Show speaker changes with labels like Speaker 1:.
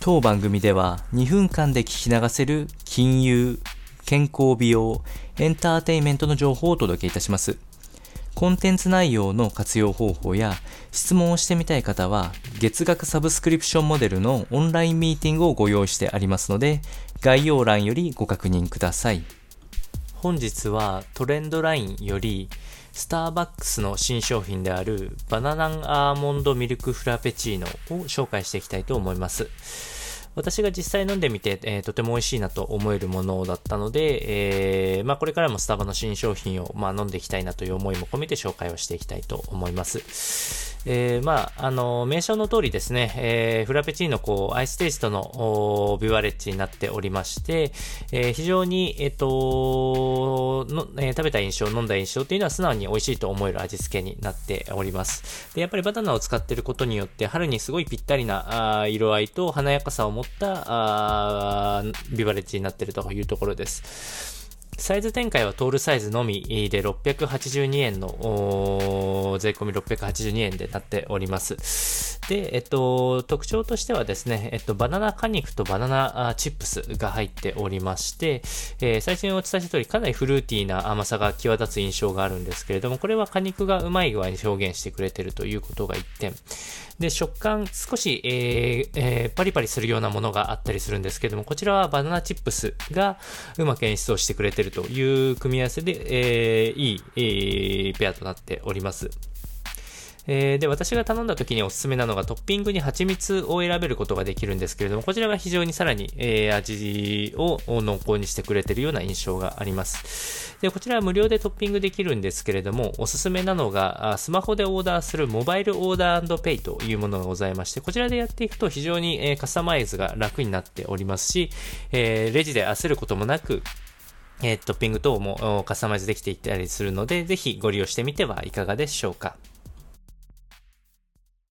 Speaker 1: 当番組では2分間で聞き流せる金融、健康美容、エンターテイメントの情報をお届けいたします。コンテンツ内容の活用方法や質問をしてみたい方は月額サブスクリプションモデルのオンラインミーティングをご用意してありますので概要欄よりご確認ください。本日はトレンドラインよりスターバックスの新商品であるバナナンアーモンドミルクフラペチーノを紹介していきたいと思います。私が実際飲んでみて、えー、とても美味しいなと思えるものだったので、えー、まあ、これからもスタバの新商品を、まあ、飲んでいきたいなという思いも込めて紹介をしていきたいと思います。えー、まあ、あの、名称の通りですね、えー、フラペチーノ、こう、アイステイストのビワレッジになっておりまして、えー、非常に、えっ、との、えー、食べた印象、飲んだ印象っていうのは素直に美味しいと思える味付けになっております。で、やっぱりバナナを使っていることによって、春にすごいぴったりなあ色合いと華やかさを持ったあビバレッジになっているというところです。サイズ展開はトールサイズのみで682円の、税込み682円でなっております。で、えっと、特徴としてはですね、えっと、バナナ果肉とバナナチップスが入っておりまして、えー、最初にお伝えした通りかなりフルーティーな甘さが際立つ印象があるんですけれども、これは果肉がうまい具合に表現してくれているということが一点。で、食感少し、えーえー、パリパリするようなものがあったりするんですけれども、こちらはバナナチップスがうまく演出をしてくれているという組み合わせで、えー、いい、えー、ペアとなっております。え、で、私が頼んだ時におすすめなのがトッピングに蜂蜜を選べることができるんですけれども、こちらが非常にさらに、えー、味を濃厚にしてくれているような印象があります。で、こちらは無料でトッピングできるんですけれども、おすすめなのが、スマホでオーダーするモバイルオーダーペイというものがございまして、こちらでやっていくと非常に、えー、カスタマイズが楽になっておりますし、え、レジで焦ることもなく、えー、トッピング等もカスタマイズできていたりするので、ぜひご利用してみてはいかがでしょうか。